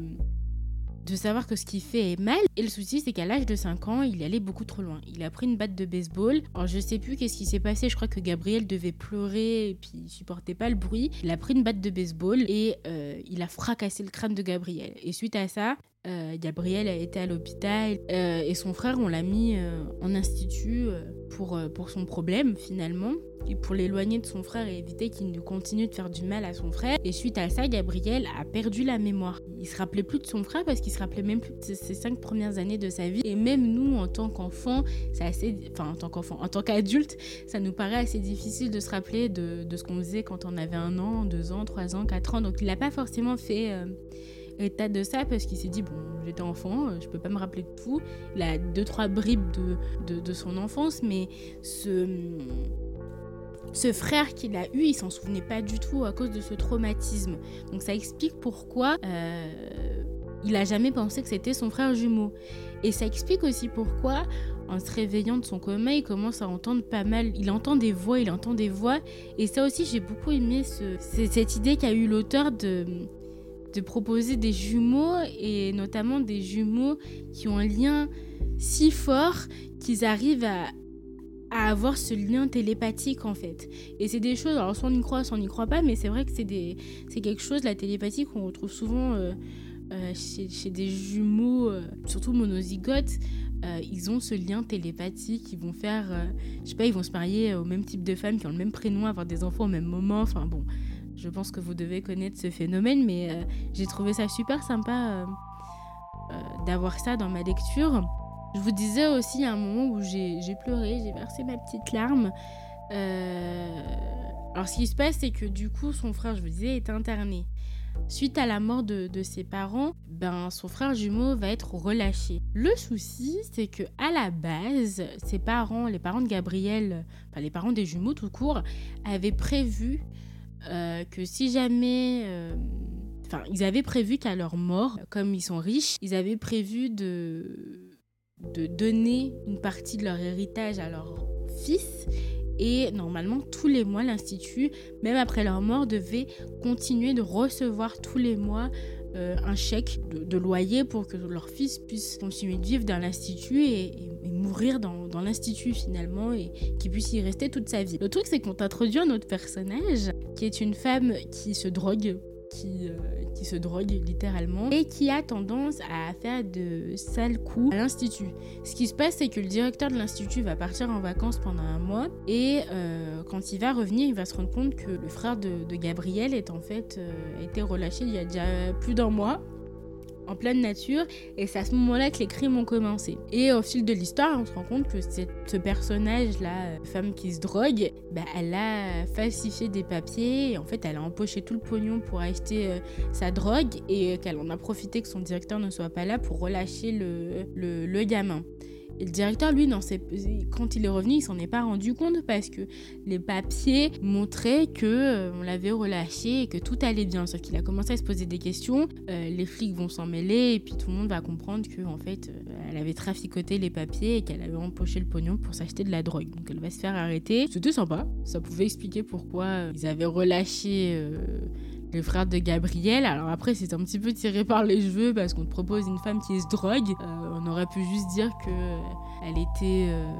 de savoir que ce qu'il fait est mal. Et le souci, c'est qu'à l'âge de 5 ans, il allait beaucoup trop loin. Il a pris une batte de baseball. Alors, je sais plus qu'est-ce qui s'est passé. Je crois que Gabriel devait pleurer et puis il supportait pas le bruit. Il a pris une batte de baseball et euh, il a fracassé le crâne de Gabriel. Et suite à ça, euh, Gabriel a été à l'hôpital euh, et son frère, on l'a mis euh, en institut pour, pour son problème finalement et pour l'éloigner de son frère et éviter qu'il ne continue de faire du mal à son frère. Et suite à ça, Gabriel a perdu la mémoire. Il se rappelait plus de son frère parce qu'il se rappelait même plus de ses- cinq premières années de sa vie. Et même nous, en tant qu'enfants, c'est assez, enfin en tant qu'enfant, en tant qu'adulte, ça nous paraît assez difficile de se rappeler de, de ce qu'on faisait quand on avait un an, deux ans, trois ans, quatre ans. Donc il n'a pas forcément fait état de ça parce qu'il s'est dit bon, j'étais enfant, euh, je peux pas me rappeler de tout. Il a deux trois bribes de, de, de son enfance, mais ce ce frère qu'il a eu, il s'en souvenait pas du tout à cause de ce traumatisme. Donc ça explique pourquoi euh, il a jamais pensé que c'était son frère jumeau. Et ça explique aussi pourquoi, en se réveillant de son coma, il commence à entendre pas mal. Il entend des voix, il entend des voix. Et ça aussi, j'ai beaucoup aimé ce- cette idée qu'a eu l'auteur de de proposer des jumeaux et notamment des jumeaux qui ont un lien si fort qu'ils arrivent à, avoir ce lien télépathique en fait. Et c'est des choses, alors soit on y croit, soit on n'y croit pas, mais c'est vrai que c'est des, c'est quelque chose, la télépathie qu'on retrouve souvent euh, euh, chez, des jumeaux, euh, surtout monozygotes. Ils ont ce lien télépathique, ils vont faire, je sais pas, ils vont se marier au même type de femmes qui ont le même prénom, avoir des enfants au même moment, enfin bon. Je pense que vous devez connaître ce phénomène, mais euh, j'ai trouvé ça super sympa euh, euh, d'avoir ça dans ma lecture. Je vous disais aussi un moment où j'ai pleuré, j'ai versé ma petite larme. Alors ce qui se passe, c'est que du coup, son frère, je vous disais, est interné. Suite à la mort de, de ses parents, ben, son frère jumeau va être relâché. Le souci, c'est que à la base, ses parents, les parents de Gabriel, enfin les parents des jumeaux tout court, avaient prévu que si jamais... euh, Enfin, ils avaient prévu qu'à leur mort, comme ils sont riches, ils avaient prévu de, de donner une partie de leur héritage à leur fils. Et normalement, tous les mois, l'Institut, même après leur mort, devait continuer de recevoir tous les mois euh, un chèque de, loyer pour que leur fils puisse continuer de vivre dans l'Institut et mourir dans, dans l'Institut finalement et qu'il puisse y rester toute sa vie. Le truc, c'est qu'on t'introduit un autre personnage qui est une femme qui se drogue. Qui, euh, qui se drogue littéralement et qui a tendance à faire de sales coups à l'institut. Ce qui se passe, c'est que le directeur de l'institut va partir en vacances pendant un mois et euh, quand il va revenir, il va se rendre compte que le frère de, Gabriel est en fait euh, été relâché il y a déjà plus d'un mois en pleine nature et c'est à ce moment-là que les crimes ont commencé. Et au fil de l'histoire, on se rend compte que cette- ce personnage-là, euh, femme qui se drogue, bah, elle a falsifié des papiers et en fait elle a empoché tout le pognon pour acheter euh, sa drogue et qu'elle en a profité que son directeur ne soit pas là pour relâcher le, le gamin. Et le directeur, lui, ses- quand il est revenu, il s'en est pas rendu compte parce que les papiers montraient que euh, on l'avait relâché et que tout allait bien. Sauf qu'il a commencé à se poser des questions. euh, les flics vont s'en mêler et puis tout le monde va comprendre que en fait, euh, elle avait traficoté les papiers et qu'elle avait empoché le pognon pour s'acheter de la drogue. Donc elle va se faire arrêter. C'était sympa. Ça pouvait expliquer pourquoi ils avaient relâché. Le frère de Gabriel. Alors après, c'est un petit peu tiré par les cheveux parce qu'on te propose une femme qui se drogue. Euh, on aurait pu juste dire que euh, elle était euh,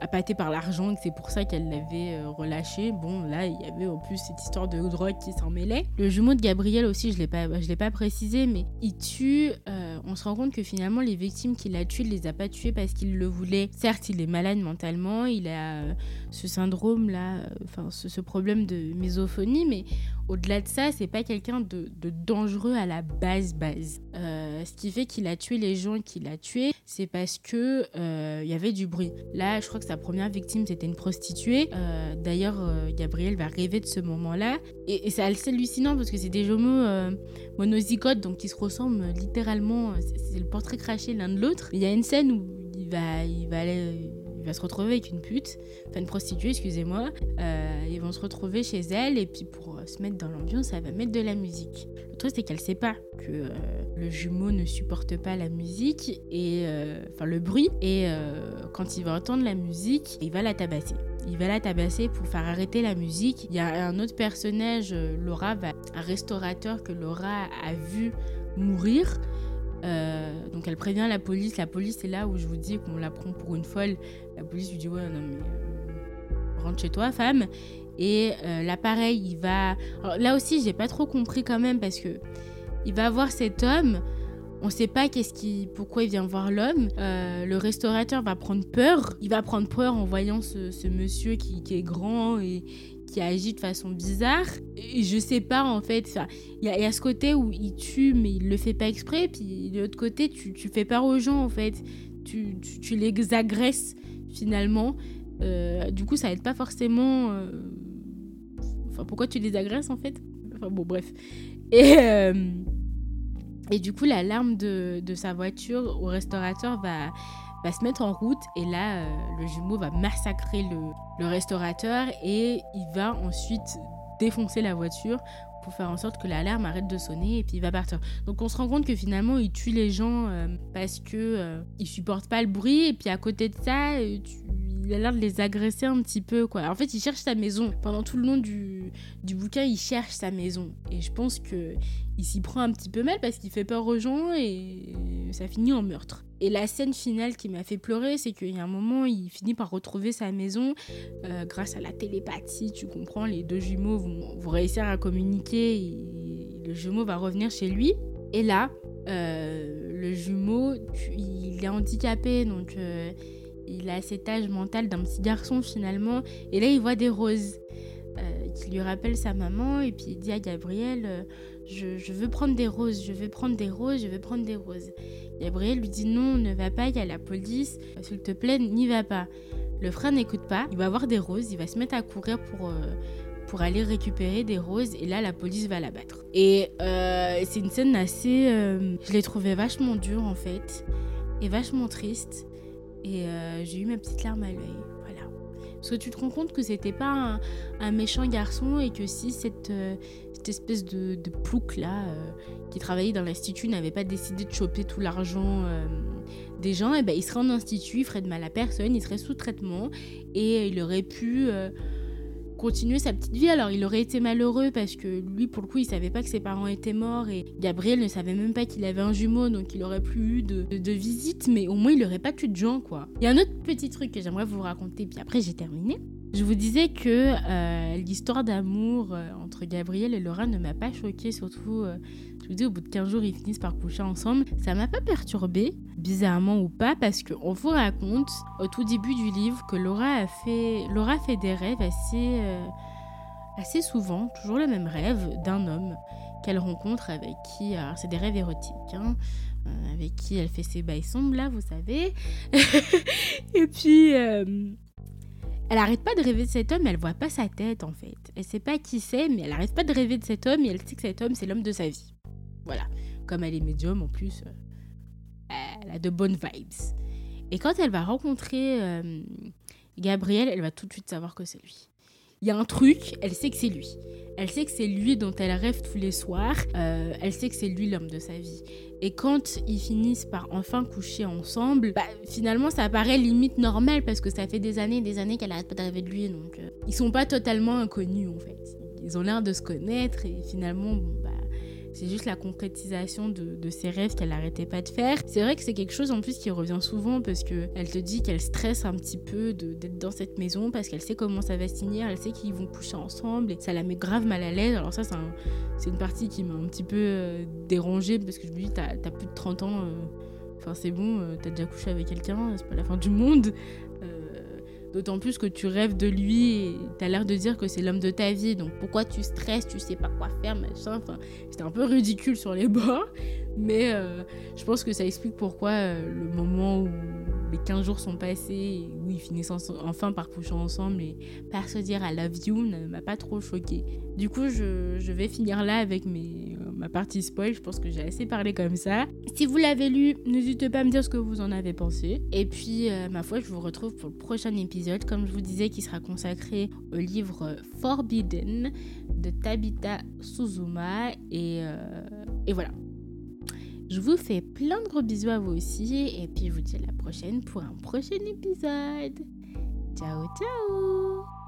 appâtée par l'argent et que c'est pour ça qu'elle l'avait euh, relâché. Bon, là, il y avait en plus cette histoire de drogue qui s'en mêlait. Le jumeau de Gabriel aussi, je l'ai pas, je l'ai pas précisé, mais il tue. euh, on se rend compte que finalement, les victimes qu'il a tuées, il les a pas tuées parce qu'il le voulait. Certes, il est malade mentalement, il a ce syndrome là, enfin ce, ce problème de misophonie, mais au-delà de ça, c'est pas quelqu'un de, dangereux à la base base. Euh, ce qui fait qu'il a tué les gens qu'il a tués, c'est parce que euh, il y avait du bruit. Là, je crois que sa première victime c'était une prostituée. Euh, D'ailleurs, euh, Gabriel va rêver de ce moment-là, et, c'est hallucinant parce que c'est des jumeaux euh, monozygotes, donc qui se ressemblent littéralement. C'est c'est le portrait craché l'un de l'autre. Il y a une scène où il va, il va aller il va se retrouver avec une pute, enfin une prostituée, excusez-moi. Euh, ils vont se retrouver chez elle et puis pour euh, se mettre dans l'ambiance, elle va mettre de la musique. Le truc, c'est qu'elle sait pas que euh, le jumeau ne supporte pas la musique et enfin le bruit. Et quand il va entendre la musique, il va la tabasser. Il va la tabasser pour faire arrêter la musique. Il y a un autre personnage, Laura, un restaurateur que Laura a vu mourir. Euh, donc elle prévient la police. La police, c'est là où je vous dis qu'on la prend pour une folle. La police lui dit Ouais, non, mais euh, rentre chez toi, femme. Et euh, l'appareil, il va. là aussi, j'ai pas trop compris quand même parce que il va voir cet homme. On sait pas qu'est-ce qui, pourquoi il vient voir l'homme. le restaurateur va prendre peur. Il va prendre peur en voyant ce, monsieur qui, qui, est grand et qui agit de façon bizarre. Et je sais pas en fait. Il y, a ce côté où il tue, mais il le fait pas exprès. Puis de l'autre côté, tu, tu fais peur aux gens en fait. Tu, tu, les agresses finalement. Euh, du coup, ça aide pas forcément. Euh, enfin, pourquoi tu les agresses en fait? Enfin bon, bref. Et. Euh, et du coup, l'alarme de, de sa voiture au restaurateur va, va se mettre en route et là, euh, le jumeau va massacrer le, restaurateur et il va ensuite défoncer la voiture pour faire en sorte que l'alarme arrête de sonner et puis il va partir. Donc on se rend compte que finalement il tue les gens euh, parce que euh, supporte pas le bruit et puis à côté de ça, il a l'air de les agresser un petit peu quoi. En fait, il cherche sa maison. Pendant tout le long du, du bouquin, il cherche sa maison et je pense que il s'y prend un petit peu mal parce qu'il fait peur aux gens et ça finit en meurtre. Et la scène finale qui m'a fait pleurer, c'est qu'il y a un moment, il finit par retrouver sa maison euh, grâce à la télépathie. Tu comprends, les deux jumeaux vont, réussir à communiquer et le jumeau va revenir chez lui. Et là, euh, le jumeau, il est handicapé, donc euh, il a cet âge mental d'un petit garçon finalement. Et là, il voit des roses qui lui rappellent sa maman et puis il dit à Gabriel je, veux prendre des roses, je veux prendre des roses, je veux prendre des roses. Gabriel lui dit non, ne va pas, il y a la police, s'il te plaît, n'y va pas. Le frère n'écoute pas, il va avoir des roses, il va se mettre à courir pour, euh, pour aller récupérer des roses et là la police va l'abattre. Et euh, c'est une scène assez... Euh, je l'ai trouvé vachement dure en fait et vachement triste et j'ai eu ma petite larme à l'œil. Voilà. Parce que tu te rends compte que c'était pas un, méchant garçon et que si cette cette espèce de, de plouc là euh, qui travaillait dans l'institut n'avait pas décidé de choper tout l'argent euh, des gens, et eh ben il serait en institut, il ferait de mal à personne, il serait sous traitement et il aurait pu euh, continuer sa petite vie. Alors il aurait été malheureux parce que lui pour le coup il savait pas que ses parents étaient morts et Gabriel ne savait même pas qu'il avait un jumeau donc il aurait plus eu de, de, visite mais au moins il aurait pas tué de gens quoi. Il y a un autre petit truc que j'aimerais vous raconter puis après j'ai terminé. Je vous disais que euh, l'histoire d'amour euh, entre Gabriel et Laura ne m'a pas choquée, surtout, euh, je vous dis, au bout de 15 jours, ils finissent par coucher ensemble. Ça m'a pas perturbée, bizarrement ou pas, parce qu'on vous raconte au tout début du livre que Laura a fait, Laura fait des rêves assez, assez souvent, toujours le même rêve d'un homme qu'elle rencontre avec qui, alors c'est des rêves érotiques, hein, avec qui elle fait ses bails sombres là, vous savez. et puis elle arrête pas de rêver de cet homme, mais elle voit pas sa tête en fait. Elle sait pas qui c'est, mais elle arrête pas de rêver de cet homme et elle sait que cet homme c'est l'homme de sa vie. Voilà. Comme elle est médium en plus, euh, elle a de bonnes vibes. Et quand elle va rencontrer euh, Gabriel, elle va tout de suite savoir que c'est lui. Il y a un truc, elle sait que c'est lui. Elle sait que c'est lui dont elle rêve tous les soirs. Euh, elle sait que c'est lui l'homme de sa vie. Et quand ils finissent par enfin coucher ensemble, bah, finalement ça paraît limite normal parce que ça fait des années et des années qu'elle arrête pas de rêver de lui. Donc euh, ils sont pas totalement inconnus en fait. Ils ont l'air de se connaître et finalement, bon, bah, c'est juste la concrétisation de, ses rêves qu'elle n'arrêtait pas de faire. C'est vrai que c'est quelque chose en plus qui revient souvent parce que elle te dit qu'elle stresse un petit peu d'être dans cette maison parce qu'elle sait comment ça va se finir, elle sait qu'ils vont coucher ensemble et ça la met grave mal à l'aise. Alors ça, c'est une partie qui m'a un petit peu euh, dérangée parce que je me dis, t'as as plus de 30 ans. Euh, enfin, c'est bon, euh, t'as déjà couché avec quelqu'un, c'est pas la fin du monde. D'autant plus que tu rêves de lui et t'as l'air de dire que c'est l'homme de ta vie. Donc pourquoi tu stresses, tu sais pas quoi faire, machin. Enfin, c'était un peu ridicule sur les bords. Mais euh, je pense que ça explique pourquoi euh, le moment où les 15 jours sont passés où ils finissent enfin par coucher ensemble et par se dire I love you ne m'a pas trop choqué. Du coup, je, vais finir là avec mes, ma partie spoil, je pense que j'ai assez parlé comme ça. Si vous l'avez lu, n'hésitez pas à me dire ce que vous en avez pensé. Et puis, euh, ma foi, je vous retrouve pour le prochain épisode, comme je vous disais, qui sera consacré au livre Forbidden de Tabitha Suzuma. Euh, et voilà. Je vous fais plein de gros bisous à vous aussi. Et puis, je vous dis à la prochaine pour un prochain épisode. Ciao, ciao